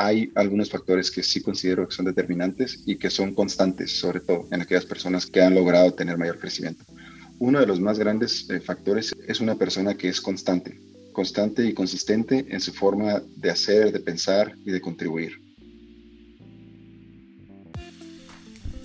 hay algunos factores que sí considero que son determinantes y que son constantes, sobre todo en aquellas personas que han logrado tener mayor crecimiento. Uno de los más grandes eh, factores es una persona que es constante, constante y consistente en su forma de hacer, de pensar y de contribuir.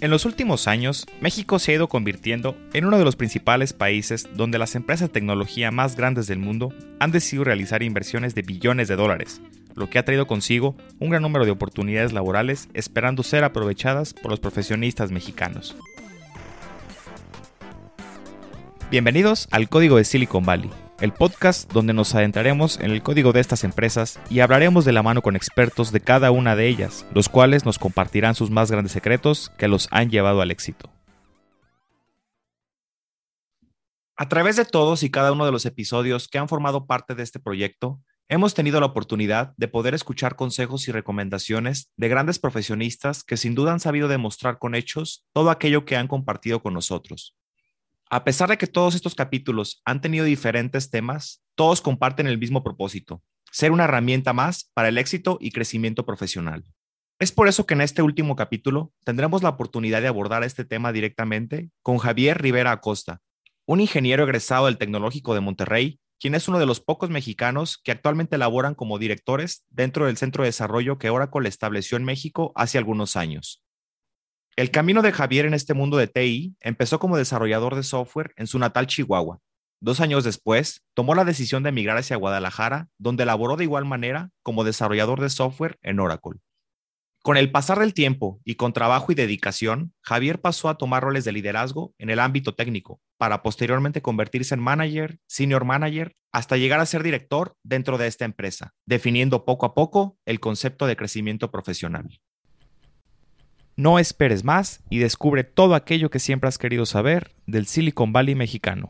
En los últimos años, México se ha ido convirtiendo en uno de los principales países donde las empresas de tecnología más grandes del mundo han decidido realizar inversiones de billones de dólares, lo que ha traído consigo un gran número de oportunidades laborales esperando ser aprovechadas por los profesionistas mexicanos. Bienvenidos al Código de Silicon Valley, el podcast donde nos adentraremos en el código de estas empresas y hablaremos de la mano con expertos de cada una de ellas, los cuales nos compartirán sus más grandes secretos que los han llevado al éxito. A través de todos y cada uno de los episodios que han formado parte de este proyecto, hemos tenido la oportunidad de poder escuchar consejos y recomendaciones de grandes profesionistas que sin duda han sabido demostrar con hechos todo aquello que han compartido con nosotros. A pesar de que todos estos capítulos han tenido diferentes temas, todos comparten el mismo propósito, ser una herramienta más para el éxito y crecimiento profesional. Es por eso que en este último capítulo tendremos la oportunidad de abordar este tema directamente con Javier Rivera Acosta, un ingeniero egresado del Tecnológico de Monterrey, quien es uno de los pocos mexicanos que actualmente laboran como directores dentro del centro de desarrollo que Oracle estableció en México hace algunos años. El camino de Javier en este mundo de TI empezó como desarrollador de software en su natal Chihuahua. Dos años después, tomó la decisión de emigrar hacia Guadalajara, donde laboró de igual manera como desarrollador de software en Oracle. Con el pasar del tiempo y con trabajo y dedicación, Javier pasó a tomar roles de liderazgo en el ámbito técnico, para posteriormente convertirse en manager, senior manager, hasta llegar a ser director dentro de esta empresa, definiendo poco a poco el concepto de crecimiento profesional. No esperes más y descubre todo aquello que siempre has querido saber del Silicon Valley mexicano.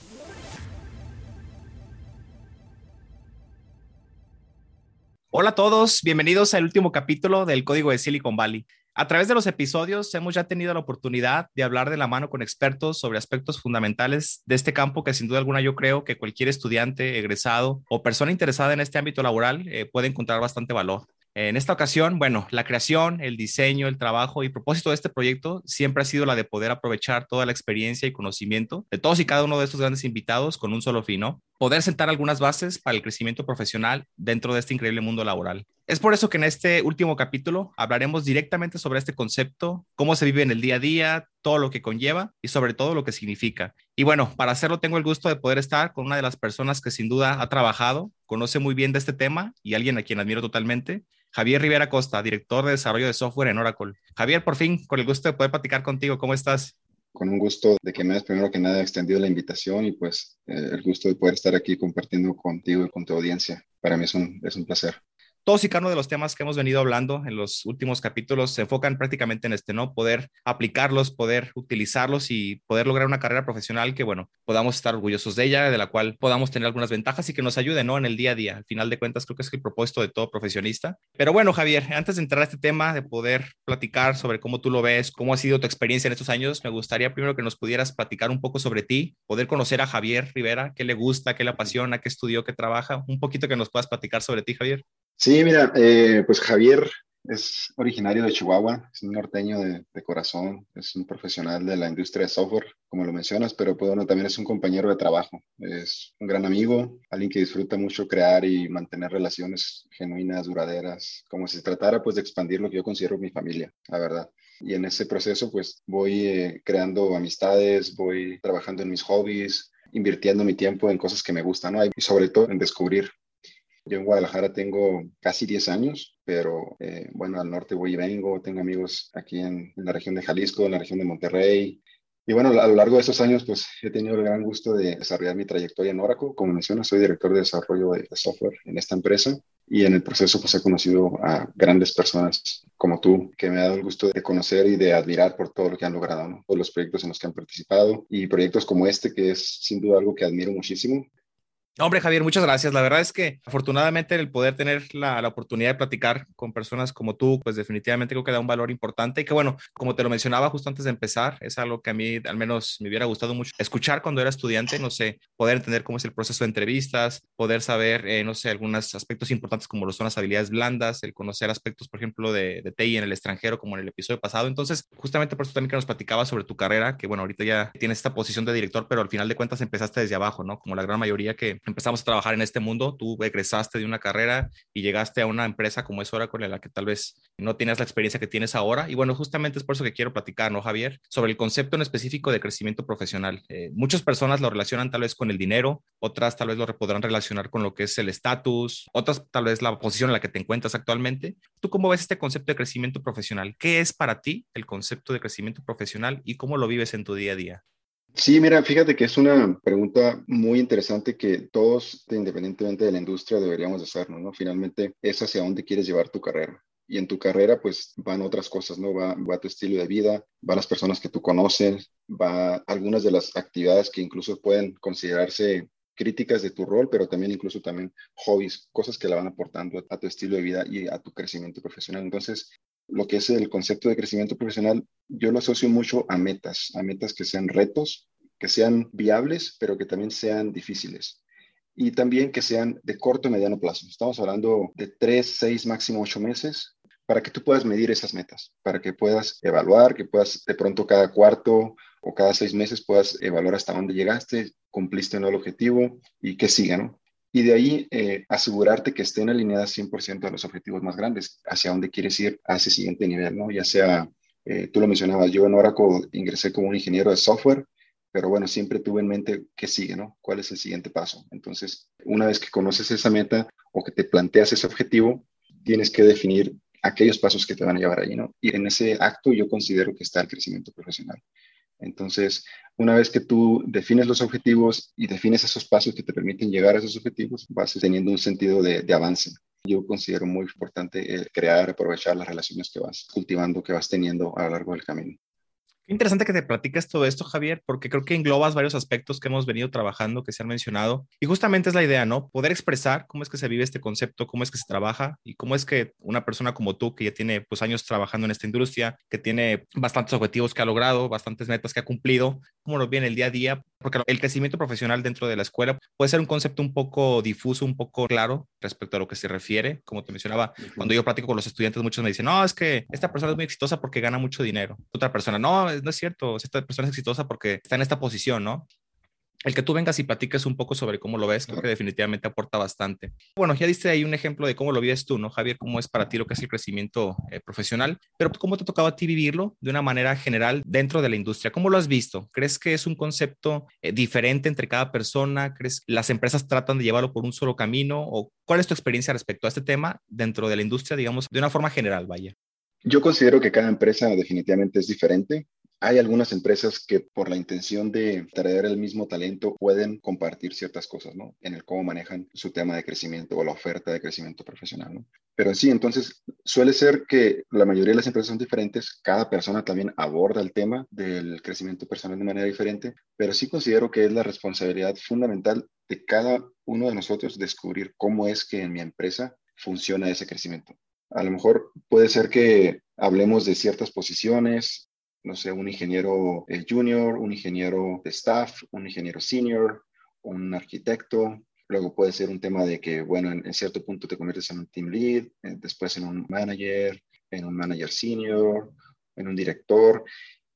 Hola a todos, bienvenidos al último capítulo del Código de Silicon Valley. A través de los episodios hemos ya tenido la oportunidad de hablar de la mano con expertos sobre aspectos fundamentales de este campo que sin duda alguna yo creo que cualquier estudiante, egresado o persona interesada en este ámbito laboral eh, puede encontrar bastante valor. En esta ocasión, bueno, la creación, el diseño, el trabajo y propósito de este proyecto siempre ha sido la de poder aprovechar toda la experiencia y conocimiento de todos y cada uno de estos grandes invitados con un solo fin, ¿no? Poder sentar algunas bases para el crecimiento profesional dentro de este increíble mundo laboral. Es por eso que en este último capítulo hablaremos directamente sobre este concepto, cómo se vive en el día a día, todo lo que conlleva y sobre todo lo que significa. Y bueno, para hacerlo tengo el gusto de poder estar con una de las personas que sin duda ha trabajado, conoce muy bien de este tema y alguien a quien admiro totalmente, Javier Rivera Costa, director de desarrollo de software en Oracle. Javier, por fin, con el gusto de poder platicar contigo, ¿cómo estás? Con un gusto de que me hayas primero que nada extendido la invitación y pues eh, el gusto de poder estar aquí compartiendo contigo y con tu audiencia. Para mí es un, es un placer todos y cada uno de los temas que hemos venido hablando en los últimos capítulos se enfocan prácticamente en este, ¿no? Poder aplicarlos, poder utilizarlos y poder lograr una carrera profesional que, bueno, podamos estar orgullosos de ella, de la cual podamos tener algunas ventajas y que nos ayude, ¿no? En el día a día. Al final de cuentas, creo que es el propósito de todo profesionista. Pero bueno, Javier, antes de entrar a este tema, de poder platicar sobre cómo tú lo ves, cómo ha sido tu experiencia en estos años, me gustaría primero que nos pudieras platicar un poco sobre ti, poder conocer a Javier Rivera, qué le gusta, qué le apasiona, qué estudió, qué trabaja, un poquito que nos puedas platicar sobre ti, Javier. Sí, mira, eh, pues Javier es originario de Chihuahua, es un norteño de, corazón, es un profesional de la industria de software, como lo mencionas, pero pues, bueno, también es un compañero de trabajo, es un gran amigo, alguien que disfruta mucho crear y mantener relaciones genuinas, duraderas, como si se tratara pues de expandir lo que yo considero mi familia, la verdad. Y en ese proceso pues voy eh, creando amistades, voy trabajando en mis hobbies, invirtiendo mi tiempo en cosas que me gustan, ¿no? Y sobre todo en descubrir yo en Guadalajara tengo casi 10 años, pero eh, bueno, al norte voy y vengo, tengo amigos aquí en, la región de Jalisco, en la región de Monterrey. Y bueno, a lo largo de esos años, pues he tenido el gran gusto de desarrollar mi trayectoria en Oracle. Como mencionas, soy director de desarrollo de, software en esta empresa y en el proceso pues he conocido a grandes personas como tú, que me ha dado el gusto de conocer y de admirar por todo lo que han logrado, ¿no? los proyectos en los que han participado y proyectos como este, que es sin duda algo que admiro muchísimo Hombre, Javier, muchas gracias. La verdad es que afortunadamente el poder tener la, la, oportunidad de platicar con personas como tú, pues definitivamente creo que da un valor importante y que bueno, como te lo mencionaba justo antes de empezar, es algo que a mí al menos me hubiera gustado mucho escuchar cuando era estudiante, no sé, poder entender cómo es el proceso de entrevistas, poder saber, eh, no sé, algunos aspectos importantes como lo son las habilidades blandas, el conocer aspectos, por ejemplo, de, de TI en el extranjero, como en el episodio pasado. Entonces, justamente por eso también que nos platicaba sobre tu carrera, que bueno, ahorita ya tienes esta posición de director, pero al final de cuentas empezaste desde abajo, ¿no? Como la gran mayoría que empezamos a trabajar en este mundo, tú egresaste de una carrera y llegaste a una empresa como es Oracle, en la que tal vez no tienes la experiencia que tienes ahora. Y bueno, justamente es por eso que quiero platicar, ¿no, Javier? Sobre el concepto en específico de crecimiento profesional. Eh, muchas personas lo relacionan tal vez con el dinero, otras tal vez lo podrán relacionar con lo que es el estatus, otras tal vez la posición en la que te encuentras actualmente. ¿Tú cómo ves este concepto de crecimiento profesional? ¿Qué es para ti el concepto de crecimiento profesional y cómo lo vives en tu día a día? Sí, mira, fíjate que es una pregunta muy interesante que todos, independientemente de la industria, deberíamos hacernos, ¿no? Finalmente, es hacia dónde quieres llevar tu carrera. Y en tu carrera, pues van otras cosas, ¿no? Va, va tu estilo de vida, va las personas que tú conoces, va algunas de las actividades que incluso pueden considerarse críticas de tu rol, pero también incluso también hobbies, cosas que la van aportando a tu estilo de vida y a tu crecimiento profesional. Entonces, lo que es el concepto de crecimiento profesional, yo lo asocio mucho a metas, a metas que sean retos, que sean viables, pero que también sean difíciles. Y también que sean de corto y mediano plazo. Estamos hablando de tres, seis, máximo ocho meses para que tú puedas medir esas metas, para que puedas evaluar, que puedas de pronto cada cuarto o cada seis meses puedas evaluar hasta dónde llegaste, cumpliste o no el objetivo y qué sigue, ¿no? Y de ahí eh, asegurarte que estén alineadas 100% a los objetivos más grandes, hacia dónde quieres ir a ese siguiente nivel, ¿no? Ya sea, eh, tú lo mencionabas, yo en Oracle ingresé como un ingeniero de software, pero bueno, siempre tuve en mente qué sigue, ¿no? ¿Cuál es el siguiente paso? Entonces, una vez que conoces esa meta o que te planteas ese objetivo, tienes que definir aquellos pasos que te van a llevar allí, ¿no? Y en ese acto yo considero que está el crecimiento profesional. Entonces, una vez que tú defines los objetivos y defines esos pasos que te permiten llegar a esos objetivos, vas teniendo un sentido de, avance. Yo considero muy importante crear, aprovechar las relaciones que vas cultivando, que vas teniendo a lo largo del camino. Interesante que te platiques todo esto, Javier, porque creo que englobas varios aspectos que hemos venido trabajando, que se han mencionado. Y justamente es la idea, ¿no? Poder expresar cómo es que se vive este concepto, cómo es que se trabaja y cómo es que una persona como tú, que ya tiene pues años trabajando en esta industria, que tiene bastantes objetivos que ha logrado, bastantes metas que ha cumplido, cómo lo ve en el día a día, porque el crecimiento profesional dentro de la escuela puede ser un concepto un poco difuso, un poco claro respecto a lo que se refiere. Como te mencionaba, cuando yo platico con los estudiantes, muchos me dicen, no, es que esta persona es muy exitosa porque gana mucho dinero. Otra persona, no, no es cierto, esta persona es exitosa porque está en esta posición, ¿no? El que tú vengas y platiques un poco sobre cómo lo ves, creo que definitivamente aporta bastante. Bueno, ya diste ahí un ejemplo de cómo lo vives tú, ¿no, Javier? ¿Cómo es para ti lo que es el crecimiento eh, profesional? Pero ¿cómo te tocaba a ti vivirlo de una manera general dentro de la industria? ¿Cómo lo has visto? ¿Crees que es un concepto eh, diferente entre cada persona? ¿Crees que las empresas tratan de llevarlo por un solo camino? ¿O cuál es tu experiencia respecto a este tema dentro de la industria, digamos, de una forma general, vaya? Yo considero que cada empresa definitivamente es diferente. Hay algunas empresas que por la intención de traer el mismo talento pueden compartir ciertas cosas, ¿no? En el cómo manejan su tema de crecimiento o la oferta de crecimiento profesional, ¿no? Pero sí, entonces suele ser que la mayoría de las empresas son diferentes, cada persona también aborda el tema del crecimiento personal de manera diferente, pero sí considero que es la responsabilidad fundamental de cada uno de nosotros descubrir cómo es que en mi empresa funciona ese crecimiento. A lo mejor puede ser que hablemos de ciertas posiciones, no sé, un ingeniero eh, junior, un ingeniero de staff, un ingeniero senior, un arquitecto. Luego puede ser un tema de que, bueno, en, cierto punto te conviertes en un team lead, eh, después en un manager, en un manager senior, en un director.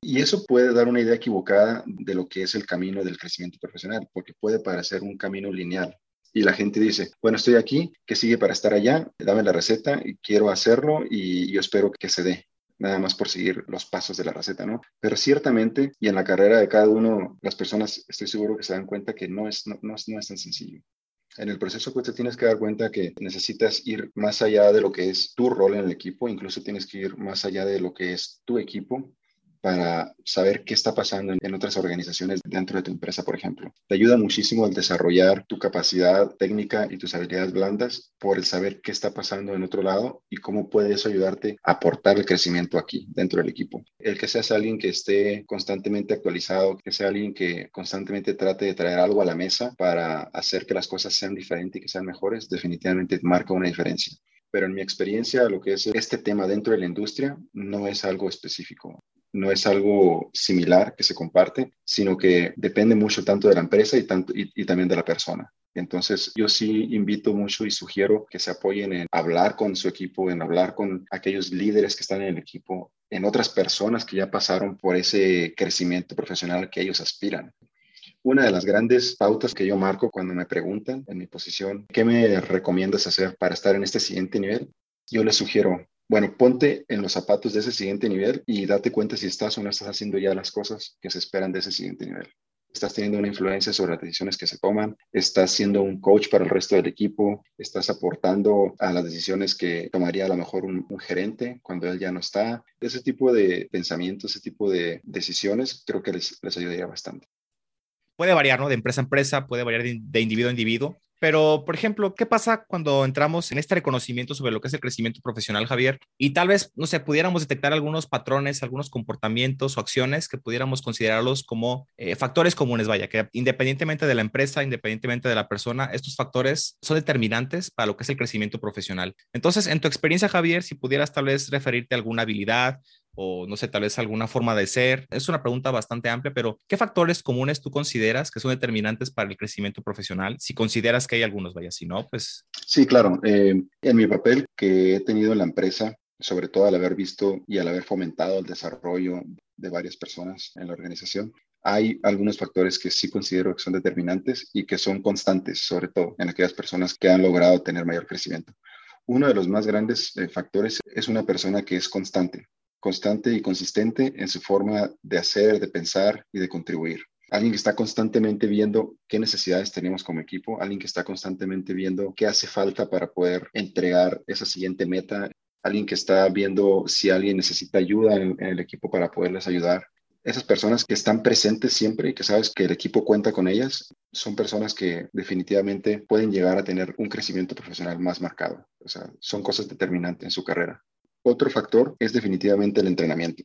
Y eso puede dar una idea equivocada de lo que es el camino del crecimiento profesional, porque puede parecer un camino lineal. Y la gente dice, bueno, estoy aquí, ¿qué sigue para estar allá? Dame la receta y quiero hacerlo y yo espero que se dé nada más por seguir los pasos de la receta, ¿no? Pero ciertamente, y en la carrera de cada uno, las personas estoy seguro que se dan cuenta que no es, no, no es, no es tan sencillo. En el proceso pues te tienes que dar cuenta que necesitas ir más allá de lo que es tu rol en el equipo, incluso tienes que ir más allá de lo que es tu equipo para saber qué está pasando en, otras organizaciones dentro de tu empresa, por ejemplo. Te ayuda muchísimo al desarrollar tu capacidad técnica y tus habilidades blandas por el saber qué está pasando en otro lado y cómo puede eso ayudarte a aportar el crecimiento aquí dentro del equipo. El que seas alguien que esté constantemente actualizado, que sea alguien que constantemente trate de traer algo a la mesa para hacer que las cosas sean diferentes y que sean mejores, definitivamente marca una diferencia pero en mi experiencia lo que es este tema dentro de la industria no es algo específico no es algo similar que se comparte, sino que depende mucho tanto de la empresa y, tanto, y, también de la persona. Entonces, yo sí invito mucho y sugiero que se apoyen en hablar con su equipo, en hablar con aquellos líderes que están en el equipo, en otras personas que ya pasaron por ese crecimiento profesional que ellos aspiran. Una de las grandes pautas que yo marco cuando me preguntan en mi posición, ¿qué me recomiendas hacer para estar en este siguiente nivel? Yo les sugiero, bueno, ponte en los zapatos de ese siguiente nivel y date cuenta si estás o no estás haciendo ya las cosas que se esperan de ese siguiente nivel. Estás teniendo una influencia sobre las decisiones que se toman, estás siendo un coach para el resto del equipo, estás aportando a las decisiones que tomaría a lo mejor un, gerente cuando él ya no está. Ese tipo de pensamientos, ese tipo de decisiones, creo que les, les ayudaría bastante. Puede variar, ¿no? De empresa a empresa, puede variar de individuo a individuo, pero, por ejemplo, ¿qué pasa cuando entramos en este reconocimiento sobre lo que es el crecimiento profesional, Javier? Y tal vez, no sé, pudiéramos detectar algunos patrones, algunos comportamientos o acciones que pudiéramos considerarlos como eh, factores comunes, vaya, que independientemente de la empresa, independientemente de la persona, estos factores son determinantes para lo que es el crecimiento profesional. Entonces, en tu experiencia, Javier, si pudieras tal vez referirte a alguna habilidad o no sé, tal vez alguna forma de ser? Es una pregunta bastante amplia, pero ¿qué factores comunes tú consideras que son determinantes para el crecimiento profesional? Si consideras que hay algunos, vaya, si no, pues... Sí, claro. Eh, en mi papel que he tenido en la empresa, sobre todo al haber visto y al haber fomentado el desarrollo de varias personas en la organización, hay algunos factores que sí considero que son determinantes y que son constantes, sobre todo en aquellas personas que han logrado tener mayor crecimiento. Uno de los más grandes eh, factores es una persona que es constante constante y consistente en su forma de hacer, de pensar y de contribuir. Alguien que está constantemente viendo qué necesidades tenemos como equipo, alguien que está constantemente viendo qué hace falta para poder entregar esa siguiente meta, alguien que está viendo si alguien necesita ayuda en, el equipo para poderles ayudar. Esas personas que están presentes siempre y que sabes que el equipo cuenta con ellas, son personas que definitivamente pueden llegar a tener un crecimiento profesional más marcado. O sea, son cosas determinantes en su carrera. Otro factor es definitivamente el entrenamiento.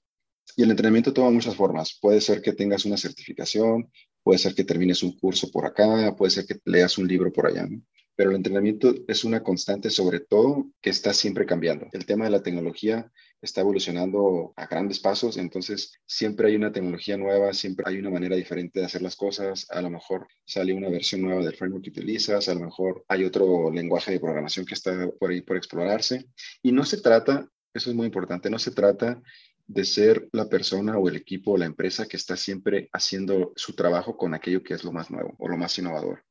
Y el entrenamiento toma muchas formas. Puede ser que tengas una certificación, puede ser que termines un curso por acá, puede ser que leas un libro por allá. Pero el entrenamiento es una constante, sobre todo, que está siempre cambiando. El tema de la tecnología está evolucionando a grandes pasos, entonces siempre hay una tecnología nueva, siempre hay una manera diferente de hacer las cosas. A lo mejor sale una versión nueva del framework que utilizas, a lo mejor hay otro lenguaje de programación que está por ahí por explorarse. Y no se trata eso es muy importante. No se trata de ser la persona o el equipo o la empresa que está siempre haciendo su trabajo con aquello que es lo más nuevo o lo más innovador.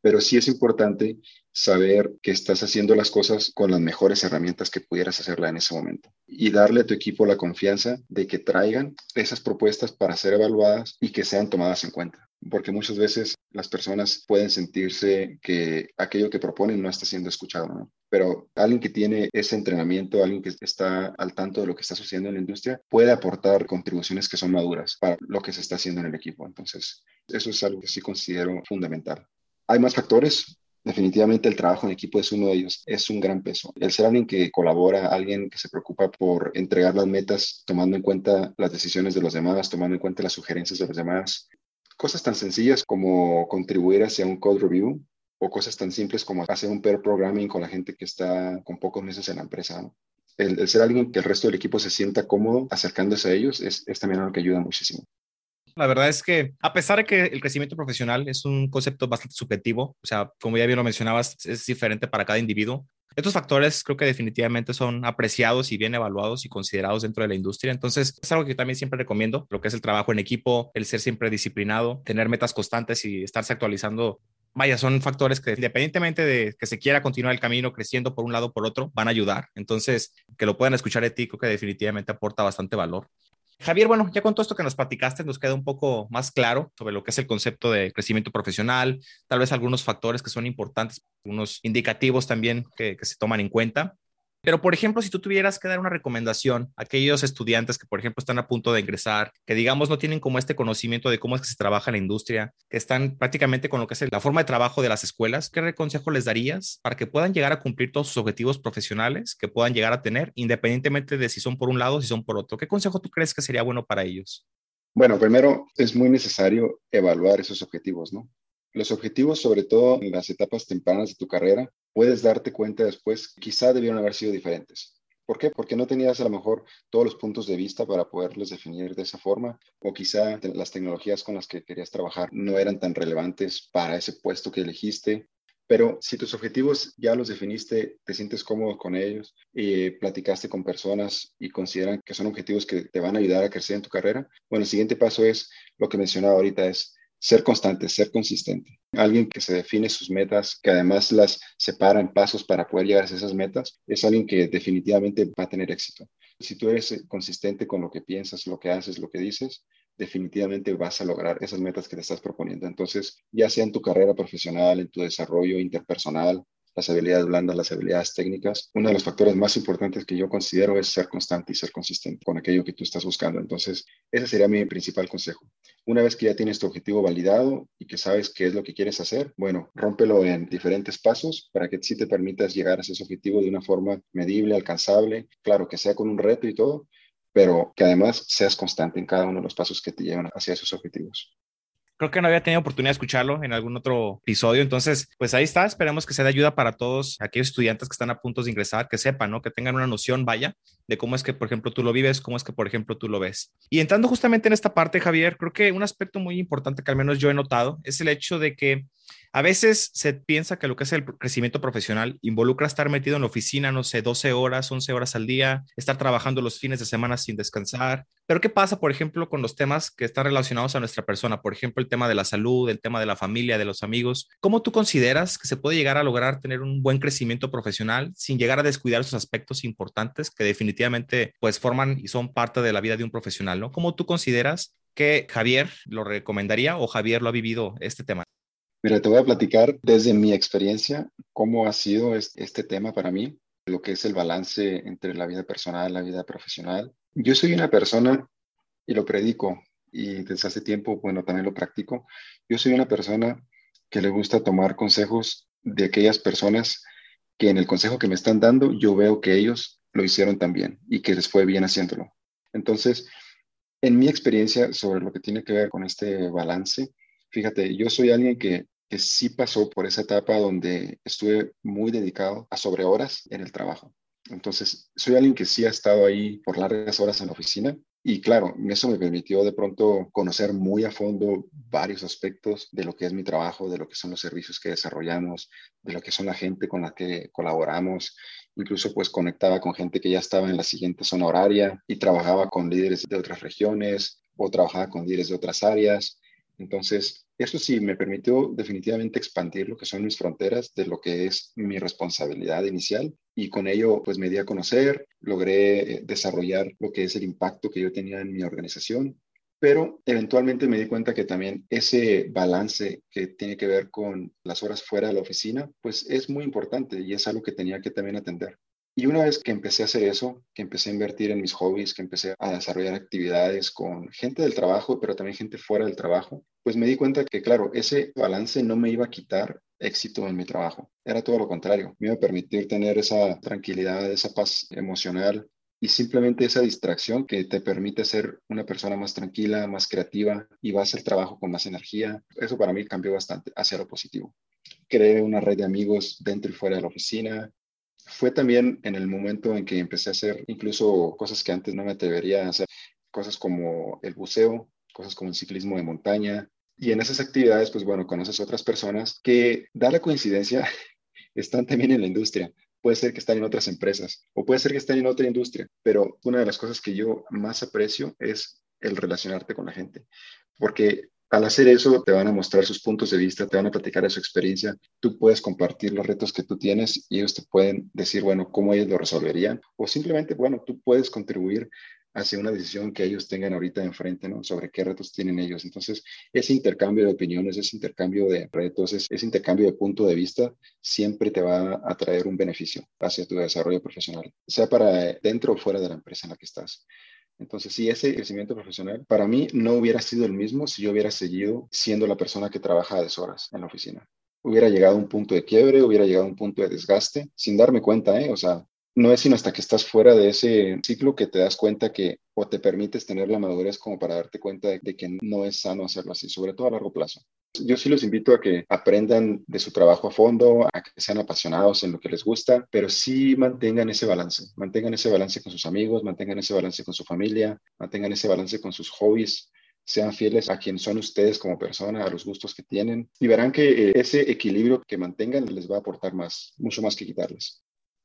Pero sí es importante saber que estás haciendo las cosas con las mejores herramientas que pudieras hacerla en ese momento y darle a tu equipo la confianza de que traigan esas propuestas para ser evaluadas y que sean tomadas en cuenta. Porque muchas veces las personas pueden sentirse que aquello que proponen no está siendo escuchado, ¿no? Pero alguien que tiene ese entrenamiento, alguien que está al tanto de lo que está sucediendo en la industria, puede aportar contribuciones que son maduras para lo que se está haciendo en el equipo. Entonces, eso es algo que sí considero fundamental. Hay más factores, Definitivamente el trabajo en equipo es uno de ellos. Es un gran peso. El ser alguien que colabora, alguien que se preocupa por entregar las metas, tomando en cuenta las decisiones de los demás, tomando en cuenta las sugerencias de los demás. Cosas tan sencillas como contribuir hacia un code review o cosas tan simples como hacer un pair programming con la gente que está con pocos meses en la empresa. El, ser alguien que el resto del equipo se sienta cómodo acercándose a ellos es, es también algo que ayuda muchísimo. La verdad es que a pesar de que el crecimiento profesional es un concepto bastante subjetivo, o sea, como ya bien lo mencionabas, es diferente para cada individuo. Estos factores creo que definitivamente son apreciados y bien evaluados y considerados dentro de la industria. Entonces, es algo que también siempre recomiendo, lo que es el trabajo en equipo, el ser siempre disciplinado, tener metas constantes y estarse actualizando. Vaya, son factores que independientemente de que se quiera continuar el camino creciendo por un lado o por otro, van a ayudar. Entonces, que lo puedan escuchar de ti, creo que definitivamente aporta bastante valor. Javier, bueno, ya con todo esto que nos platicaste, nos queda un poco más claro sobre lo que es el concepto de crecimiento profesional, tal vez algunos factores que son importantes, algunos indicativos también que, se toman en cuenta. Pero, por ejemplo, si tú tuvieras que dar una recomendación a aquellos estudiantes que, por ejemplo, están a punto de ingresar, que digamos no tienen como este conocimiento de cómo es que se trabaja en la industria, que están prácticamente con lo que es la forma de trabajo de las escuelas, ¿qué consejo les darías para que puedan llegar a cumplir todos sus objetivos profesionales que puedan llegar a tener, independientemente de si son por un lado o si son por otro? ¿Qué consejo tú crees que sería bueno para ellos? Bueno, primero es muy necesario evaluar esos objetivos, ¿no? Los objetivos, sobre todo en las etapas tempranas de tu carrera, puedes darte cuenta después, quizá debieron haber sido diferentes. ¿Por qué? Porque no tenías a lo mejor todos los puntos de vista para poderlos definir de esa forma, o quizá las tecnologías con las que querías trabajar no eran tan relevantes para ese puesto que elegiste. Pero si tus objetivos ya los definiste, te sientes cómodo con ellos y platicaste con personas y consideran que son objetivos que te van a ayudar a crecer en tu carrera, bueno, el siguiente paso es lo que mencionaba ahorita, es ser constante, ser consistente. Alguien que se define sus metas, que además las separa en pasos para poder llegar a esas metas, es alguien que definitivamente va a tener éxito. Si tú eres eh, consistente con lo que piensas, lo que haces, lo que dices, definitivamente vas a lograr esas metas que te estás proponiendo. Entonces, ya sea en tu carrera profesional, en tu desarrollo interpersonal, las habilidades blandas, las habilidades técnicas. Uno de los factores más importantes que yo considero es ser constante y ser consistente con aquello que tú estás buscando. Entonces, ese sería mi principal consejo. Una vez que ya tienes tu objetivo validado y que sabes qué es lo que quieres hacer, bueno, rómpelo en diferentes pasos para que sí te permitas llegar a ese objetivo de una forma medible, alcanzable, claro, que sea con un reto y todo, pero que además seas constante en cada uno de los pasos que te llevan hacia esos objetivos creo que no había tenido oportunidad de escucharlo en algún otro episodio. Entonces, pues ahí está. Esperemos que sea de ayuda para todos aquellos estudiantes que están a punto de ingresar, que sepan, ¿no? Que tengan una noción, vaya, de cómo es que, por ejemplo, tú lo vives, cómo es que, por ejemplo, tú lo ves. Y entrando justamente en esta parte, Javier, creo que un aspecto muy importante que al menos yo he notado es el hecho de que a veces se piensa que lo que es el crecimiento profesional involucra estar metido en la oficina, no sé, 12 horas, 11 horas al día, estar trabajando los fines de semana sin descansar. Pero ¿qué pasa, por ejemplo, con los temas que están relacionados a nuestra persona? Por ejemplo, el tema de la salud, el tema de la familia, de los amigos. ¿Cómo tú consideras que se puede llegar a lograr tener un buen crecimiento profesional sin llegar a descuidar esos aspectos importantes que definitivamente pues forman y son parte de la vida de un profesional, ¿no? ¿Cómo tú consideras que Javier lo recomendaría o Javier lo ha vivido este tema? Mira, te voy a platicar desde mi experiencia cómo ha sido este tema para mí, lo que es el balance entre la vida personal y la vida profesional. Yo soy una persona, y lo predico, y desde hace tiempo, bueno, también lo practico, yo soy una persona que le gusta tomar consejos de aquellas personas que en el consejo que me están dando, yo veo que ellos lo hicieron también y que les fue bien haciéndolo. Entonces, en mi experiencia sobre lo que tiene que ver con este balance, Fíjate, yo soy alguien que, que sí pasó por esa etapa donde estuve muy dedicado a sobrehoras en el trabajo. Entonces, soy alguien que sí ha estado ahí por largas horas en la oficina y claro, eso me permitió de pronto conocer muy a fondo varios aspectos de lo que es mi trabajo, de lo que son los servicios que desarrollamos, de lo que son la gente con la que colaboramos. Incluso pues conectaba con gente que ya estaba en la siguiente zona horaria y trabajaba con líderes de otras regiones o trabajaba con líderes de otras áreas. Entonces, eso sí me permitió definitivamente expandir lo que son mis fronteras de lo que es mi responsabilidad inicial y con ello pues me di a conocer, logré eh, desarrollar lo que es el impacto que yo tenía en mi organización, pero eventualmente me di cuenta que también ese balance que tiene que ver con las horas fuera de la oficina pues es muy importante y es algo que tenía que también atender. Y una vez que empecé a hacer eso, que empecé a invertir en mis hobbies, que empecé a desarrollar actividades con gente del trabajo, pero también gente fuera del trabajo, pues me di cuenta que, claro, ese balance no me iba a quitar éxito en mi trabajo. Era todo lo contrario. Me iba a permitir tener esa tranquilidad, esa paz emocional y simplemente esa distracción que te permite ser una persona más tranquila, más creativa y va a hacer trabajo con más energía. Eso para mí cambió bastante hacia lo positivo. Creé una red de amigos dentro y fuera de la oficina, fue también en el momento en que empecé a hacer incluso cosas que antes no me atrevería a hacer, cosas como el buceo, cosas como el ciclismo de montaña. Y en esas actividades, pues bueno, conoces otras personas que, da la coincidencia, están también en la industria. Puede ser que están en otras empresas o puede ser que estén en otra industria, pero una de las cosas que yo más aprecio es el relacionarte con la gente, porque al hacer eso, te van a mostrar sus puntos de vista, te van a platicar de su experiencia, tú puedes compartir los retos que tú tienes y ellos te pueden decir, bueno, cómo ellos lo resolverían, o simplemente, bueno, tú puedes contribuir hacia una decisión que ellos tengan ahorita enfrente, ¿no? Sobre qué retos tienen ellos. Entonces, ese intercambio de opiniones, ese intercambio de retos, ese, intercambio de punto de vista, siempre te va a traer un beneficio hacia tu desarrollo profesional, sea para dentro o fuera de la empresa en la que estás. Entonces, sí, ese crecimiento profesional para mí no hubiera sido el mismo si yo hubiera seguido siendo la persona que trabaja a deshoras en la oficina. Hubiera llegado a un punto de quiebre, hubiera llegado a un punto de desgaste, sin darme cuenta, ¿eh? O sea, no es sino hasta que estás fuera de ese ciclo que te das cuenta que o te permites tener la madurez como para darte cuenta de, que no es sano hacerlo así, sobre todo a largo plazo. Yo sí los invito a que aprendan de su trabajo a fondo, a que sean apasionados en lo que les gusta, pero sí mantengan ese balance, mantengan ese balance con sus amigos, mantengan ese balance con su familia, mantengan ese balance con sus hobbies, sean fieles a quien son ustedes como persona, a los gustos que tienen, y verán que eh, ese equilibrio que mantengan les va a aportar más, mucho más que quitarles.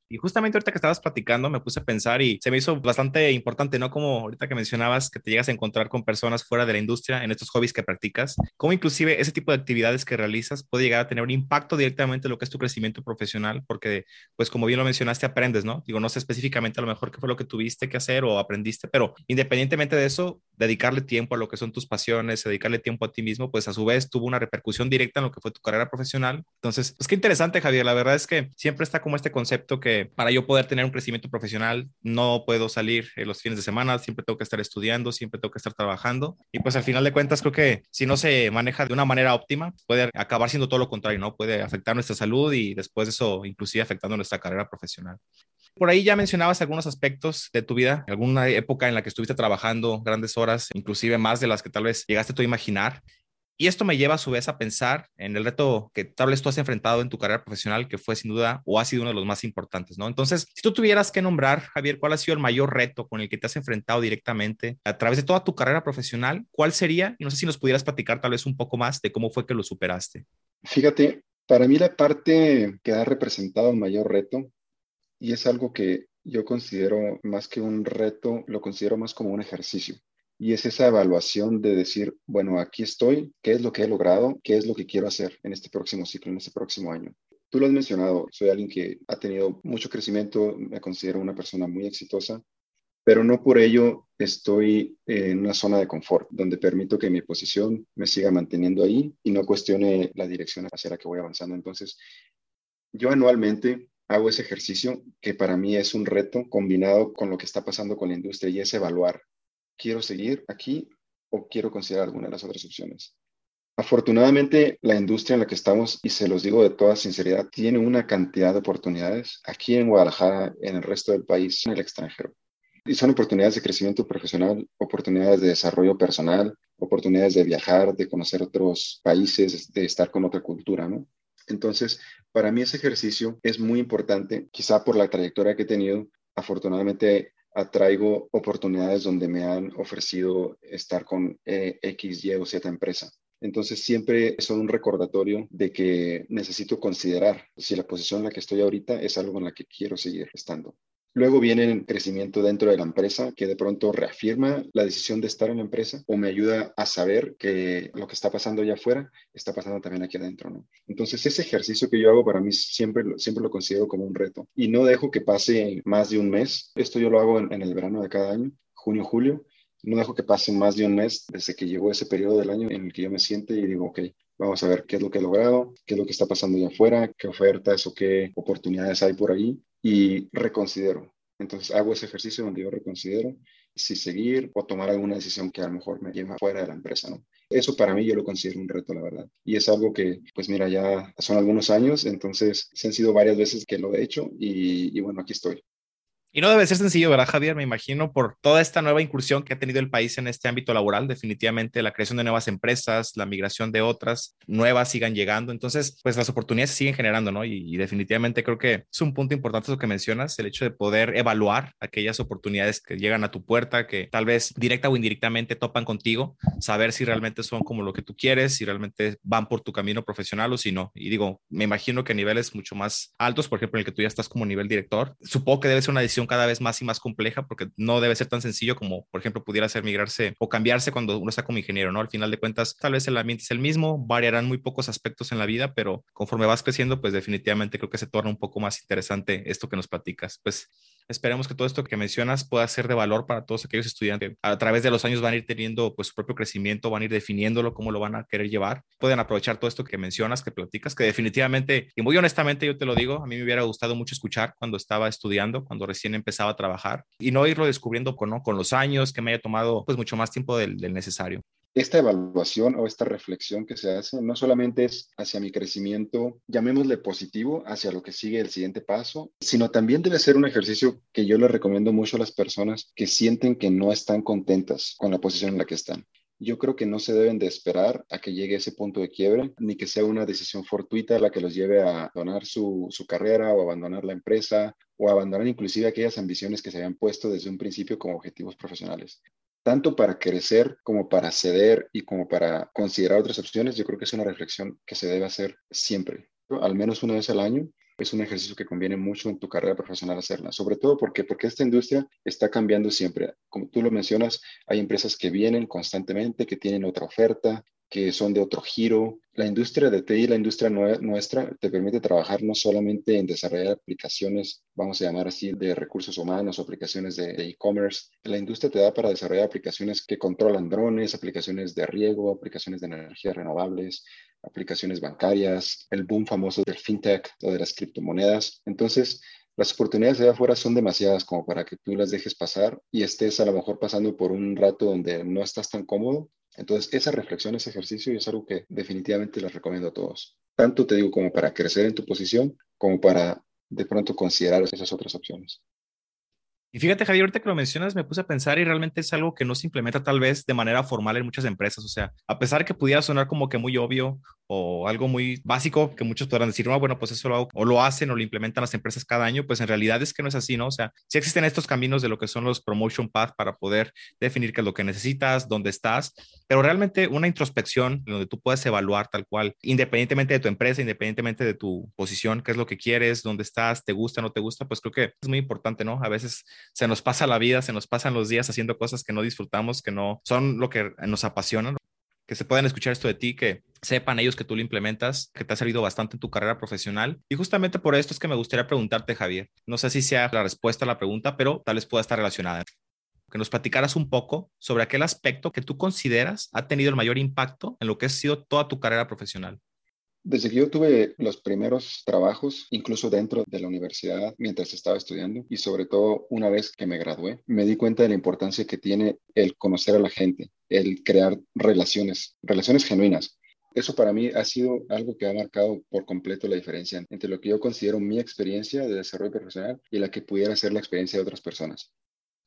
Y justamente ahorita que estabas platicando me puse a pensar y se me hizo bastante importante, ¿no? Como ahorita que mencionabas que te llegas a encontrar con personas fuera de la industria en estos hobbies que practicas, cómo inclusive ese tipo de actividades que realizas puede llegar a tener un impacto directamente en lo que es tu crecimiento profesional, porque pues como bien lo mencionaste, aprendes, ¿no? Digo, no sé específicamente a lo mejor qué fue lo que tuviste que hacer o aprendiste, pero independientemente de eso, dedicarle tiempo a lo que son tus pasiones, dedicarle tiempo a ti mismo, pues a su vez tuvo una repercusión directa en lo que fue tu carrera profesional. Entonces, pues qué interesante, Javier. La verdad es que siempre está como este concepto que para yo poder tener un crecimiento profesional no puedo salir en los fines de semana, siempre tengo que estar estudiando, siempre tengo que estar trabajando. Y pues al final de cuentas creo que si no se maneja de una manera óptima, puede acabar siendo todo lo contrario, ¿no? Puede afectar nuestra salud y después de eso inclusive afectando nuestra carrera profesional. Por ahí ya mencionabas algunos aspectos de tu vida, alguna época en la que estuviste trabajando grandes horas, inclusive más de las que tal vez llegaste tú a imaginar. Y esto me lleva a su vez a pensar en el reto que tal vez tú has enfrentado en tu carrera profesional, que fue sin duda o ha sido uno de los más importantes, ¿no? Entonces, si tú tuvieras que nombrar, Javier, cuál ha sido el mayor reto con el que te has enfrentado directamente a través de toda tu carrera profesional, ¿cuál sería? Y no sé si nos pudieras platicar tal vez un poco más de cómo fue que lo superaste. Fíjate, para mí la parte que ha representado el mayor reto y es algo que yo considero más que un reto, lo considero más como un ejercicio. Y es esa evaluación de decir, bueno, aquí estoy, ¿qué es lo que he logrado? ¿Qué es lo que quiero hacer en este próximo ciclo, en este próximo año? Tú lo has mencionado, soy alguien que ha tenido mucho crecimiento, me considero una persona muy exitosa, pero no por ello estoy en una zona de confort, donde permito que mi posición me siga manteniendo ahí y no cuestione la dirección hacia la que voy avanzando. Entonces, yo anualmente hago ese ejercicio que para mí es un reto combinado con lo que está pasando con la industria y es evaluar, ¿quiero seguir aquí o quiero considerar alguna de las otras opciones? Afortunadamente, la industria en la que estamos, y se los digo de toda sinceridad, tiene una cantidad de oportunidades aquí en Guadalajara, en el resto del país, en el extranjero. Y son oportunidades de crecimiento profesional, oportunidades de desarrollo personal, oportunidades de viajar, de conocer otros países, de estar con otra cultura, ¿no? Entonces, para mí ese ejercicio es muy importante, quizá por la trayectoria que he tenido. Afortunadamente, atraigo oportunidades donde me han ofrecido estar con eh, X, Y o Z empresa. Entonces siempre son un recordatorio de que necesito considerar si la posición en la que estoy ahorita es algo en la que quiero seguir estando. Luego viene el crecimiento dentro de la empresa que de pronto reafirma la decisión de estar en la empresa o me ayuda a saber que lo que está pasando allá afuera está pasando también aquí adentro, ¿no? Entonces ese ejercicio que yo hago para mí siempre, siempre lo considero como un reto y no dejo que pase más de un mes. Esto yo lo hago en, en el verano de cada año, junio, julio. No dejo que pase más de un mes desde que llegó ese periodo del año en el que yo me siento y digo, ok, vamos a ver qué es lo que he logrado, qué es lo que está pasando allá afuera, qué ofertas o qué oportunidades hay por ahí y reconsidero. Entonces hago ese ejercicio donde yo reconsidero si seguir o tomar alguna decisión que a lo mejor me lleva fuera de la empresa, ¿no? Eso para mí yo lo considero un reto, la verdad. Y es algo que, pues mira, ya son algunos años, entonces se han sido varias veces que lo he hecho y, y bueno, aquí estoy. Y no debe ser sencillo, ¿verdad, Javier? Me imagino por toda esta nueva incursión que ha tenido el país en este ámbito laboral, definitivamente la creación de nuevas empresas, la migración de otras nuevas sigan llegando. Entonces, pues las oportunidades se siguen generando, ¿no? Y, definitivamente creo que es un punto importante lo que mencionas, el hecho de poder evaluar aquellas oportunidades que llegan a tu puerta, que tal vez directa o indirectamente topan contigo, saber si realmente son como lo que tú quieres, si realmente van por tu camino profesional o si no. Y digo, me imagino que a niveles mucho más altos, por ejemplo, en el que tú ya estás como nivel director, supongo que debe ser una decisión migración cada vez más y más compleja porque no debe ser tan sencillo como, por ejemplo, pudiera ser migrarse o cambiarse cuando uno está como ingeniero, ¿no? Al final de cuentas, tal vez el ambiente es el mismo, variarán muy pocos aspectos en la vida, pero conforme vas creciendo, pues definitivamente creo que se torna un poco más interesante esto que nos platicas. Pues Esperemos que todo esto que mencionas pueda ser de valor para todos aquellos estudiantes. A través de los años van a ir teniendo pues su propio crecimiento, van a ir definiéndolo, cómo lo van a querer llevar. Pueden aprovechar todo esto que mencionas, que platicas, que definitivamente, y muy honestamente yo te lo digo, a mí me hubiera gustado mucho escuchar cuando estaba estudiando, cuando recién empezaba a trabajar y no irlo descubriendo con, con los años, que me haya tomado pues mucho más tiempo del, del necesario esta evaluación o esta reflexión que se hace no solamente es hacia mi crecimiento, llamémosle positivo, hacia lo que sigue el siguiente paso, sino también debe ser un ejercicio que yo le recomiendo mucho a las personas que sienten que no están contentas con la posición en la que están. Yo creo que no se deben de esperar a que llegue ese punto de quiebre, ni que sea una decisión fortuita la que los lleve a abandonar su, su carrera o abandonar la empresa o abandonar inclusive aquellas ambiciones que se habían puesto desde un principio como objetivos profesionales tanto para crecer como para ceder y como para considerar otras opciones, yo creo que es una reflexión que se debe hacer siempre, al menos una vez al año. Es un ejercicio que conviene mucho en tu carrera profesional hacerla, sobre todo porque, porque esta industria está cambiando siempre. Como tú lo mencionas, hay empresas que vienen constantemente, que tienen otra oferta, que son de otro giro. La industria de TI, la industria nuestra, te permite trabajar no solamente en desarrollar aplicaciones, vamos a llamar así, de recursos humanos o aplicaciones de e-commerce. La industria te da para desarrollar aplicaciones que controlan drones, aplicaciones de riego, aplicaciones de energías renovables, aplicaciones bancarias, el boom famoso del fintech o de las criptomonedas. Entonces, las oportunidades de afuera son demasiadas como para que tú las dejes pasar y estés a lo mejor pasando por un rato donde no estás tan cómodo entonces, esa reflexión, ese ejercicio es algo que definitivamente les recomiendo a todos. Tanto te digo como para crecer en tu posición, como para de pronto considerar esas otras opciones. Y fíjate, Javier, ahorita que lo mencionas, me puse a pensar y realmente es algo que no se implementa tal vez de manera formal en muchas empresas. O sea, a pesar que pudiera sonar como que muy obvio o algo muy básico que muchos podrán decir, no, bueno, pues eso lo hago, o lo hacen o lo implementan las empresas cada año, pues en realidad es que no es así, ¿no? O sea, sí existen estos caminos de lo que son los promotion path para poder definir qué es lo que necesitas, dónde estás, pero realmente una introspección donde tú puedes evaluar tal cual, independientemente de tu empresa, independientemente de tu posición, qué es lo que quieres, dónde estás, te gusta, no te gusta, pues creo que es muy importante, ¿no? A veces se nos pasa la vida, se nos pasan los días haciendo cosas que no disfrutamos, que no son lo que nos apasionan que se puedan escuchar esto de ti, que sepan ellos que tú lo implementas, que te ha servido bastante en tu carrera profesional. Y justamente por esto es que me gustaría preguntarte, Javier. No sé si sea la respuesta a la pregunta, pero tal vez pueda estar relacionada. Que nos platicaras un poco sobre aquel aspecto que tú consideras ha tenido el mayor impacto en lo que ha sido toda tu carrera profesional. Desde que yo tuve los primeros trabajos, incluso dentro de la universidad, mientras estaba estudiando, y sobre todo una vez que me gradué, me di cuenta de la importancia que tiene el conocer a la gente, el crear relaciones, relaciones genuinas. Eso para mí ha sido algo que ha marcado por completo la diferencia entre lo que yo considero mi experiencia de desarrollo profesional y la que pudiera ser la experiencia de otras personas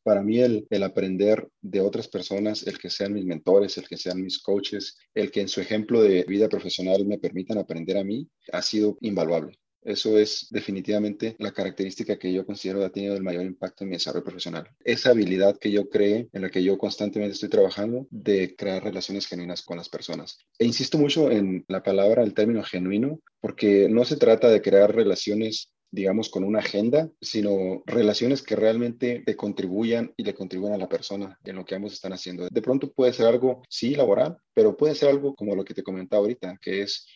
para mí el, aprender de otras personas, el que sean mis mentores, el que sean mis coaches, el que en su ejemplo de vida profesional me permitan aprender a mí, ha sido invaluable. Eso es definitivamente la característica que yo considero que ha tenido el mayor impacto en mi desarrollo profesional. Esa habilidad que yo cree, en la que yo constantemente estoy trabajando, de crear relaciones genuinas con las personas. E insisto mucho en la palabra, el término genuino, porque no se trata de crear relaciones digamos, con una agenda, sino relaciones que realmente te contribuyan y le contribuyan a la persona en lo que ambos están haciendo. De pronto puede ser algo, sí, laboral, pero puede ser algo como lo que te comentaba ahorita, que es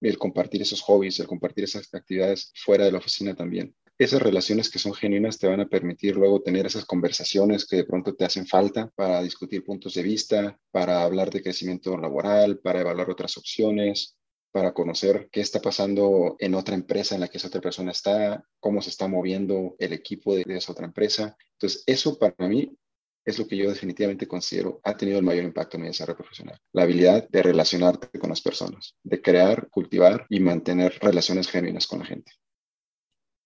el compartir esos hobbies, el compartir esas actividades fuera de la oficina también. Esas relaciones que son genuinas te van a permitir luego tener esas conversaciones que de pronto te hacen falta para discutir puntos de vista, para hablar de crecimiento laboral, para evaluar otras opciones, para conocer qué está pasando en otra empresa en la que esa otra persona está, cómo se está moviendo el equipo de, esa otra empresa. Entonces, eso para mí es lo que yo definitivamente considero ha tenido el mayor impacto en mi desarrollo profesional. La habilidad de relacionarte con las personas, de crear, cultivar y mantener relaciones genuinas con la gente.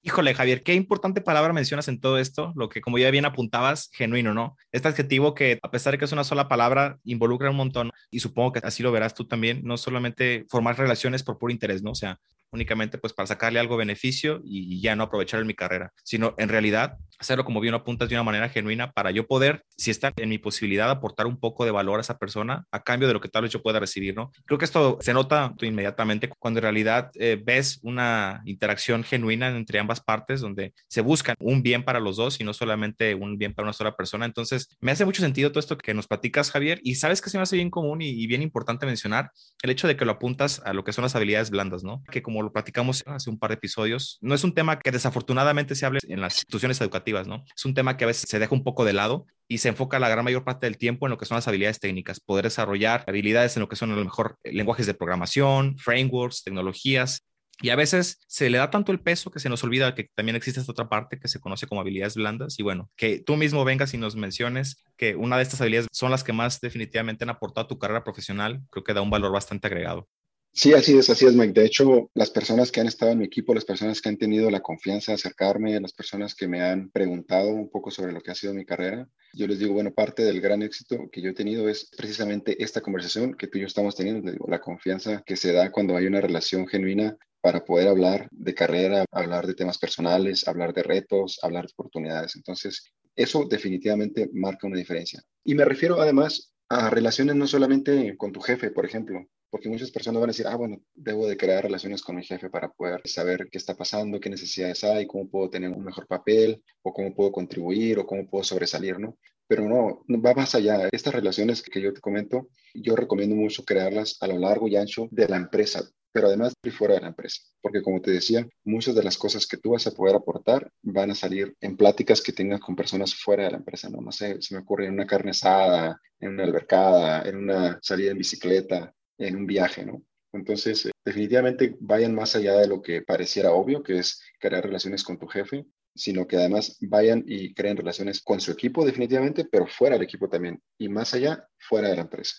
Híjole, Javier, qué importante palabra mencionas en todo esto, lo que como ya bien apuntabas, genuino, ¿no? Este adjetivo que a pesar de que es una sola palabra, involucra un montón y supongo que así lo verás tú también, no solamente formar relaciones por puro interés, ¿no? O sea, únicamente pues para sacarle algo beneficio y, ya no aprovechar en mi carrera, sino en realidad hacerlo como bien apuntas de una manera genuina para yo poder, si está en mi posibilidad, aportar un poco de valor a esa persona a cambio de lo que tal vez yo pueda recibir, ¿no? Creo que esto se nota inmediatamente cuando en realidad eh, ves una interacción genuina entre ambas partes donde se busca un bien para los dos y no solamente un bien para una sola persona. Entonces, me hace mucho sentido todo esto que nos platicas, Javier, y sabes que se me hace bien común y, y bien importante mencionar el hecho de que lo apuntas a lo que son las habilidades blandas, ¿no? Que como lo platicamos hace un par de episodios, no es un tema que desafortunadamente se hable en las instituciones educativas, ¿no? Es un tema que a veces se deja un poco de lado y se enfoca la gran mayor parte del tiempo en lo que son las habilidades técnicas, poder desarrollar habilidades en lo que son a lo mejor lenguajes de programación, frameworks, tecnologías, y a veces se le da tanto el peso que se nos olvida que también existe esta otra parte que se conoce como habilidades blandas. Y bueno, que tú mismo vengas y nos menciones que una de estas habilidades son las que más definitivamente han aportado a tu carrera profesional, creo que da un valor bastante agregado. Sí, así es, así es, Mike. De hecho, las personas que han estado en mi equipo, las personas que han tenido la confianza de acercarme, las personas que me han preguntado un poco sobre lo que ha sido mi carrera, yo les digo, bueno, parte del gran éxito que yo he tenido es precisamente esta conversación que tú y yo estamos teniendo, la confianza que se da cuando hay una relación genuina para poder hablar de carrera, hablar de temas personales, hablar de retos, hablar de oportunidades. Entonces, eso definitivamente marca una diferencia. Y me refiero además a relaciones no solamente con tu jefe, por ejemplo, porque muchas personas van a decir, ah, bueno, debo de crear relaciones con mi jefe para poder saber qué está pasando, qué necesidades hay, cómo puedo tener un mejor papel, o cómo puedo contribuir, o cómo puedo sobresalir, ¿no? Pero no, va más allá. Estas relaciones que yo te comento, yo recomiendo mucho crearlas a lo largo y ancho de la empresa, pero además y fuera de la empresa, porque como te decía, muchas de las cosas que tú vas a poder aportar van a salir en pláticas que tengas con personas fuera de la empresa, ¿no? No sé, se me ocurre en una carne asada, en una albercada, en una salida en bicicleta, en un viaje, ¿no? Entonces, eh, definitivamente vayan más allá de lo que pareciera obvio, que es crear relaciones con tu jefe, sino que además vayan y creen relaciones con su equipo definitivamente, pero fuera del equipo también, y más allá, fuera de la empresa.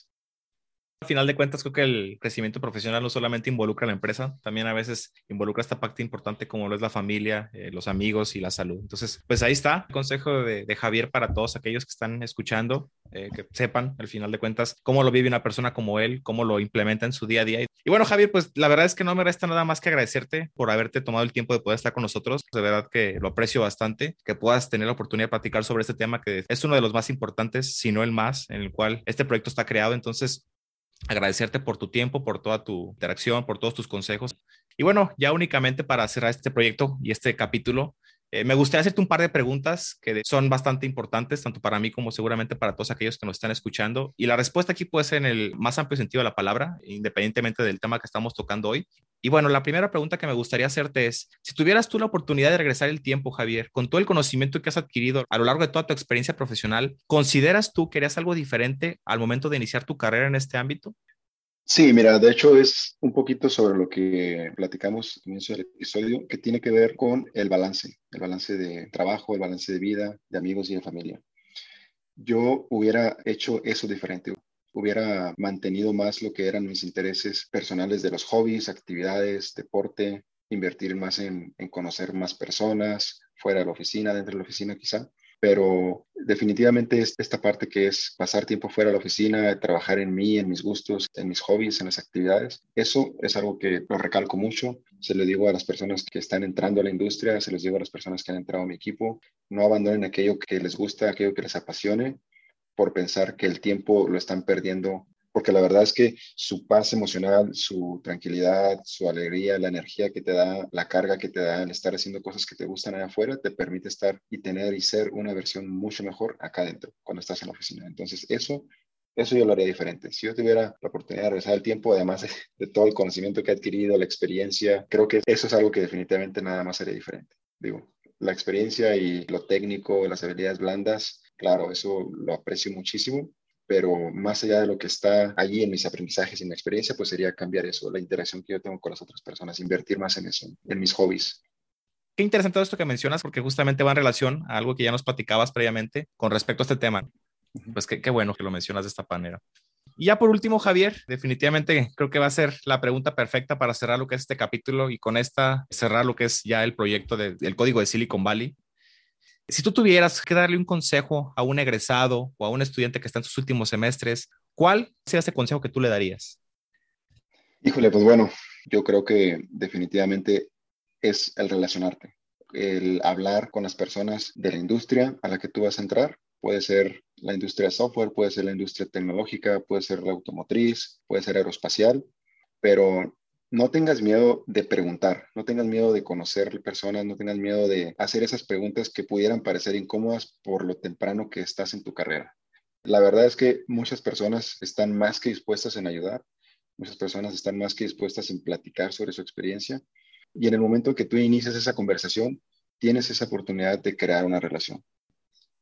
Al final de cuentas, creo que el crecimiento profesional no solamente involucra a la empresa, también a veces involucra esta parte importante como lo es la familia, eh, los amigos y la salud. Entonces, pues ahí está el consejo de, Javier para todos aquellos que están escuchando, eh, que sepan al final de cuentas cómo lo vive una persona como él, cómo lo implementa en su día a día. Y bueno, Javier, pues la verdad es que no me resta nada más que agradecerte por haberte tomado el tiempo de poder estar con nosotros. De verdad que lo aprecio bastante, que puedas tener la oportunidad de platicar sobre este tema que es uno de los más importantes, si no el más, en el cual este proyecto está creado. Entonces, agradecerte por tu tiempo, por toda tu interacción, por todos tus consejos. Y bueno, ya únicamente para cerrar este proyecto y este capítulo, eh, me gustaría hacerte un par de preguntas que son bastante importantes, tanto para mí como seguramente para todos aquellos que nos están escuchando. Y la respuesta aquí puede ser en el más amplio sentido de la palabra, independientemente del tema que estamos tocando hoy. Y bueno, la primera pregunta que me gustaría hacerte es, si tuvieras tú la oportunidad de regresar el tiempo, Javier, con todo el conocimiento que has adquirido a lo largo de toda tu experiencia profesional, ¿consideras tú que harías algo diferente al momento de iniciar tu carrera en este ámbito? Sí, mira, de hecho es un poquito sobre lo que platicamos al inicio del episodio, que tiene que ver con el balance, el balance de trabajo, el balance de vida, de amigos y de familia. Yo hubiera hecho eso diferente, hubiera mantenido más lo que eran mis intereses personales de los hobbies, actividades, deporte, invertir más en, en conocer más personas, fuera de la oficina, dentro de la oficina quizá, pero definitivamente es esta parte que es pasar tiempo fuera de la oficina, trabajar en mí, en mis gustos, en mis hobbies, en las actividades. Eso es algo que lo recalco mucho. Se lo digo a las personas que están entrando a la industria, se los digo a las personas que han entrado a mi equipo. No abandonen aquello que les gusta, aquello que les apasione por pensar que el tiempo lo están perdiendo porque la verdad es que su paz emocional, su tranquilidad, su alegría, la energía que te da, la carga que te da el estar haciendo cosas que te gustan allá afuera, te permite estar y tener y ser una versión mucho mejor acá adentro, cuando estás en la oficina. Entonces, eso, eso yo lo haría diferente. Si yo tuviera la oportunidad de regresar el tiempo, además de, de todo el conocimiento que he adquirido, la experiencia, creo que eso es algo que definitivamente nada más haría diferente. Digo, la experiencia y lo técnico, las habilidades blandas, claro, eso lo aprecio muchísimo, pero más allá de lo que está allí en mis aprendizajes y mi experiencia, pues sería cambiar eso, la interacción que yo tengo con las otras personas, invertir más en eso, en mis hobbies. Qué interesante todo esto que mencionas, porque justamente va en relación a algo que ya nos platicabas previamente con respecto a este tema. Pues qué, qué bueno que lo mencionas de esta manera. Y ya por último, Javier, definitivamente creo que va a ser la pregunta perfecta para cerrar lo que es este capítulo y con esta cerrar lo que es ya el proyecto del código de Silicon Valley. Si tú tuvieras que darle un consejo a un egresado o a un estudiante que está en sus últimos semestres, ¿cuál sería ese consejo que tú le darías? Híjole, pues bueno, yo creo que definitivamente es el relacionarte, el hablar con las personas de la industria a la que tú vas a entrar. Puede ser la industria software, puede ser la industria tecnológica, puede ser la automotriz, puede ser aeroespacial, pero no tengas miedo de preguntar, no tengas miedo de conocer personas, no tengas miedo de hacer esas preguntas que pudieran parecer incómodas por lo temprano que estás en tu carrera. La verdad es que muchas personas están más que dispuestas en ayudar, muchas personas están más que dispuestas en platicar sobre su experiencia y en el momento que tú inicias esa conversación, tienes esa oportunidad de crear una relación.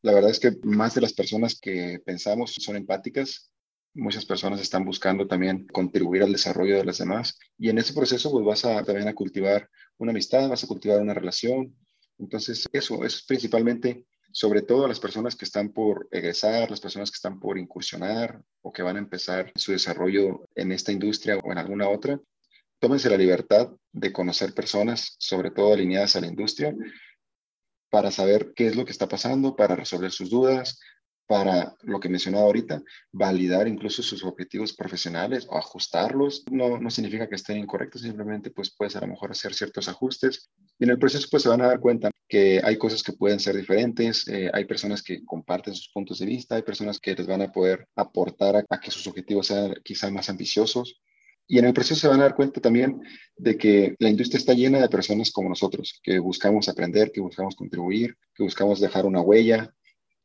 La verdad es que más de las personas que pensamos son empáticas. Muchas personas están buscando también contribuir al desarrollo de las demás. Y en ese proceso, pues vas a también a cultivar una amistad, vas a cultivar una relación. Entonces, eso, es principalmente, sobre todo las personas que están por egresar, las personas que están por incursionar o que van a empezar su desarrollo en esta industria o en alguna otra. Tómense la libertad de conocer personas, sobre todo alineadas a la industria, para saber qué es lo que está pasando, para resolver sus dudas, para lo que mencionaba ahorita, validar incluso sus objetivos profesionales o ajustarlos. No, no significa que estén incorrectos, simplemente pues puedes a lo mejor hacer ciertos ajustes. Y en el proceso pues se van a dar cuenta que hay cosas que pueden ser diferentes, eh, hay personas que comparten sus puntos de vista, hay personas que les van a poder aportar a, a que sus objetivos sean quizá más ambiciosos. Y en el proceso se van a dar cuenta también de que la industria está llena de personas como nosotros, que buscamos aprender, que buscamos contribuir, que buscamos dejar una huella.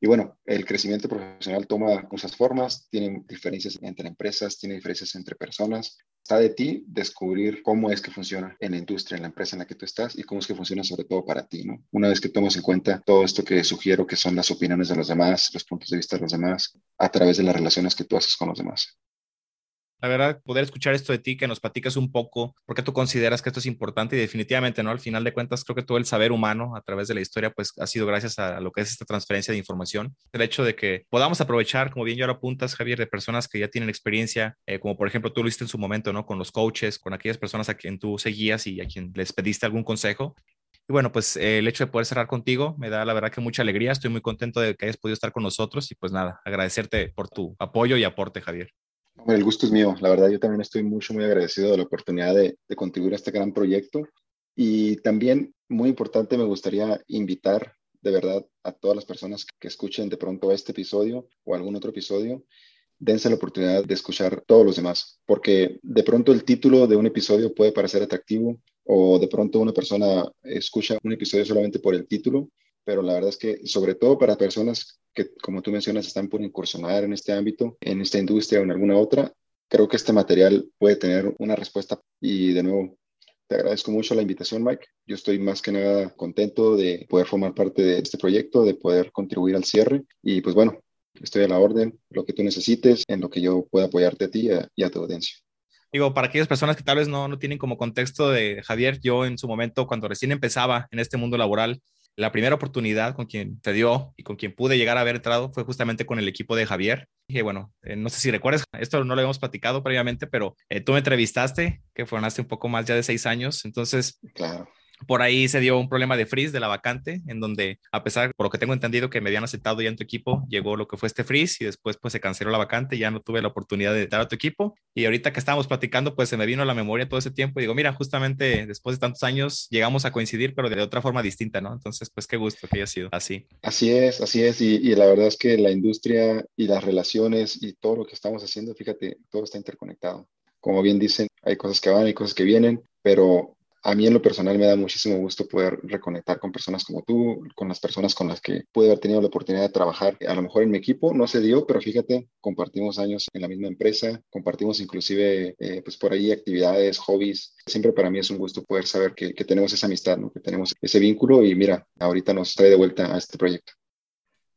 Y bueno, el crecimiento profesional toma muchas formas, tiene diferencias entre empresas, tiene diferencias entre personas. Está de ti descubrir cómo es que funciona en la industria, en la empresa en la que tú estás y cómo es que funciona sobre todo para ti, ¿no? Una vez que tomas en cuenta todo esto que sugiero que son las opiniones de los demás, los puntos de vista de los demás, a través de las relaciones que tú haces con los demás. La verdad, poder escuchar esto de ti, que nos platicas un poco, porque tú consideras que esto es importante y definitivamente, ¿no? Al final de cuentas, creo que todo el saber humano a través de la historia, pues ha sido gracias a lo que es esta transferencia de información. El hecho de que podamos aprovechar, como bien yo ahora apuntas, Javier, de personas que ya tienen experiencia, eh, como por ejemplo tú lo hiciste en su momento, ¿no? Con los coaches, con aquellas personas a quien tú seguías y a quien les pediste algún consejo. Y bueno, pues eh, el hecho de poder cerrar contigo me da la verdad que mucha alegría. Estoy muy contento de que hayas podido estar con nosotros y pues nada, agradecerte por tu apoyo y aporte, Javier. El gusto es mío, la verdad yo también estoy mucho, muy agradecido de la oportunidad de, contribuir a este gran proyecto. Y también, muy importante, me gustaría invitar de verdad a todas las personas que escuchen de pronto este episodio o algún otro episodio, dense la oportunidad de escuchar todos los demás, porque de pronto el título de un episodio puede parecer atractivo o de pronto una persona escucha un episodio solamente por el título, pero la verdad es que sobre todo para personas que, como tú mencionas, están por incursionar en este ámbito, en esta industria o en alguna otra, creo que este material puede tener una respuesta. Y de nuevo, te agradezco mucho la invitación, Mike. Yo estoy más que nada contento de poder formar parte de este proyecto, de poder contribuir al cierre. Y pues bueno, estoy a la orden, lo que tú necesites, en lo que yo pueda apoyarte a ti y a, tu audiencia. Digo, para aquellas personas que tal vez no, no tienen como contexto de Javier, yo en su momento, cuando recién empezaba en este mundo laboral, la primera oportunidad con quien te dio y con quien pude llegar a haber entrado fue justamente con el equipo de Javier. Y bueno, eh, no sé si recuerdas, esto no lo habíamos platicado previamente, pero eh, tú me entrevistaste, que fueron hace un poco más ya de seis años. Entonces, claro por ahí se dio un problema de freeze de la vacante, en donde, a pesar, por lo que tengo entendido, que me habían aceptado ya en tu equipo, llegó lo que fue este freeze y después pues se canceló la vacante, ya no tuve la oportunidad de dar a tu equipo. Y ahorita que estábamos platicando, pues se me vino a la memoria todo ese tiempo y digo, mira, justamente después de tantos años llegamos a coincidir, pero de otra forma distinta, ¿no? Entonces, pues qué gusto que haya sido así. Así es, así es. Y, y la verdad es que la industria y las relaciones y todo lo que estamos haciendo, fíjate, todo está interconectado. Como bien dicen, hay cosas que van, hay cosas que vienen, pero a mí en lo personal me da muchísimo gusto poder reconectar con personas como tú, con las personas con las que pude haber tenido la oportunidad de trabajar. A lo mejor en mi equipo no se dio, pero fíjate, compartimos años en la misma empresa, compartimos inclusive eh, pues por ahí actividades, hobbies. Siempre para mí es un gusto poder saber que, tenemos esa amistad, ¿no? que tenemos ese vínculo y mira, ahorita nos trae de vuelta a este proyecto.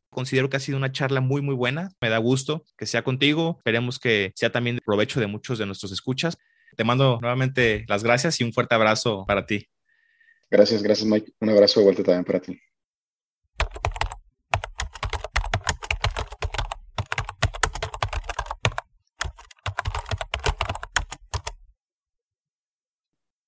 Considero que ha sido una charla muy, muy buena. Me da gusto que sea contigo. Esperemos que sea también de provecho de muchos de nuestros escuchas. Te mando nuevamente las gracias y un fuerte abrazo para ti. Gracias, gracias Mike. Un abrazo de vuelta también para ti.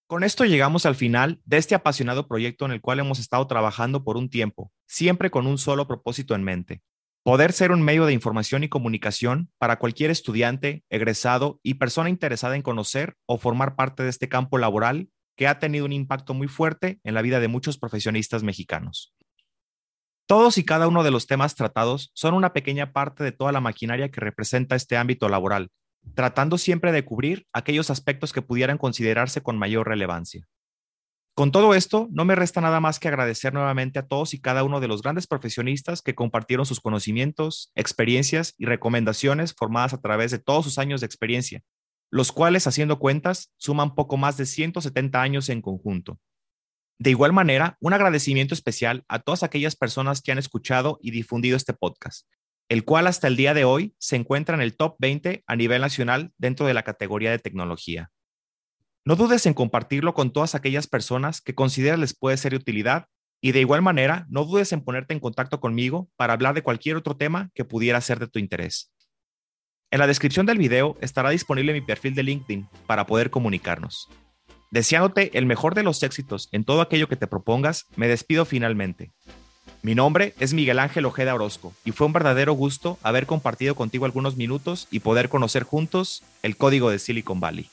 Con esto llegamos al final de este apasionado proyecto en el cual hemos estado trabajando por un tiempo, siempre con un solo propósito en mente, Poder ser un medio de información y comunicación para cualquier estudiante, egresado y persona interesada en conocer o formar parte de este campo laboral que ha tenido un impacto muy fuerte en la vida de muchos profesionistas mexicanos. Todos y cada uno de los temas tratados son una pequeña parte de toda la maquinaria que representa este ámbito laboral, tratando siempre de cubrir aquellos aspectos que pudieran considerarse con mayor relevancia. Con todo esto, no me resta nada más que agradecer nuevamente a todos y cada uno de los grandes profesionistas que compartieron sus conocimientos, experiencias y recomendaciones formadas a través de todos sus años de experiencia, los cuales, haciendo cuentas, suman poco más de 170 años en conjunto. De igual manera, un agradecimiento especial a todas aquellas personas que han escuchado y difundido este podcast, el cual hasta el día de hoy se encuentra en el top 20 a nivel nacional dentro de la categoría de tecnología. No dudes en compartirlo con todas aquellas personas que consideras les puede ser de utilidad y de igual manera, no dudes en ponerte en contacto conmigo para hablar de cualquier otro tema que pudiera ser de tu interés. En la descripción del video estará disponible mi perfil de LinkedIn para poder comunicarnos. Deseándote el mejor de los éxitos en todo aquello que te propongas, me despido finalmente. Mi nombre es Miguel Ángel Ojeda Orozco y fue un verdadero gusto haber compartido contigo algunos minutos y poder conocer juntos el código de Silicon Valley.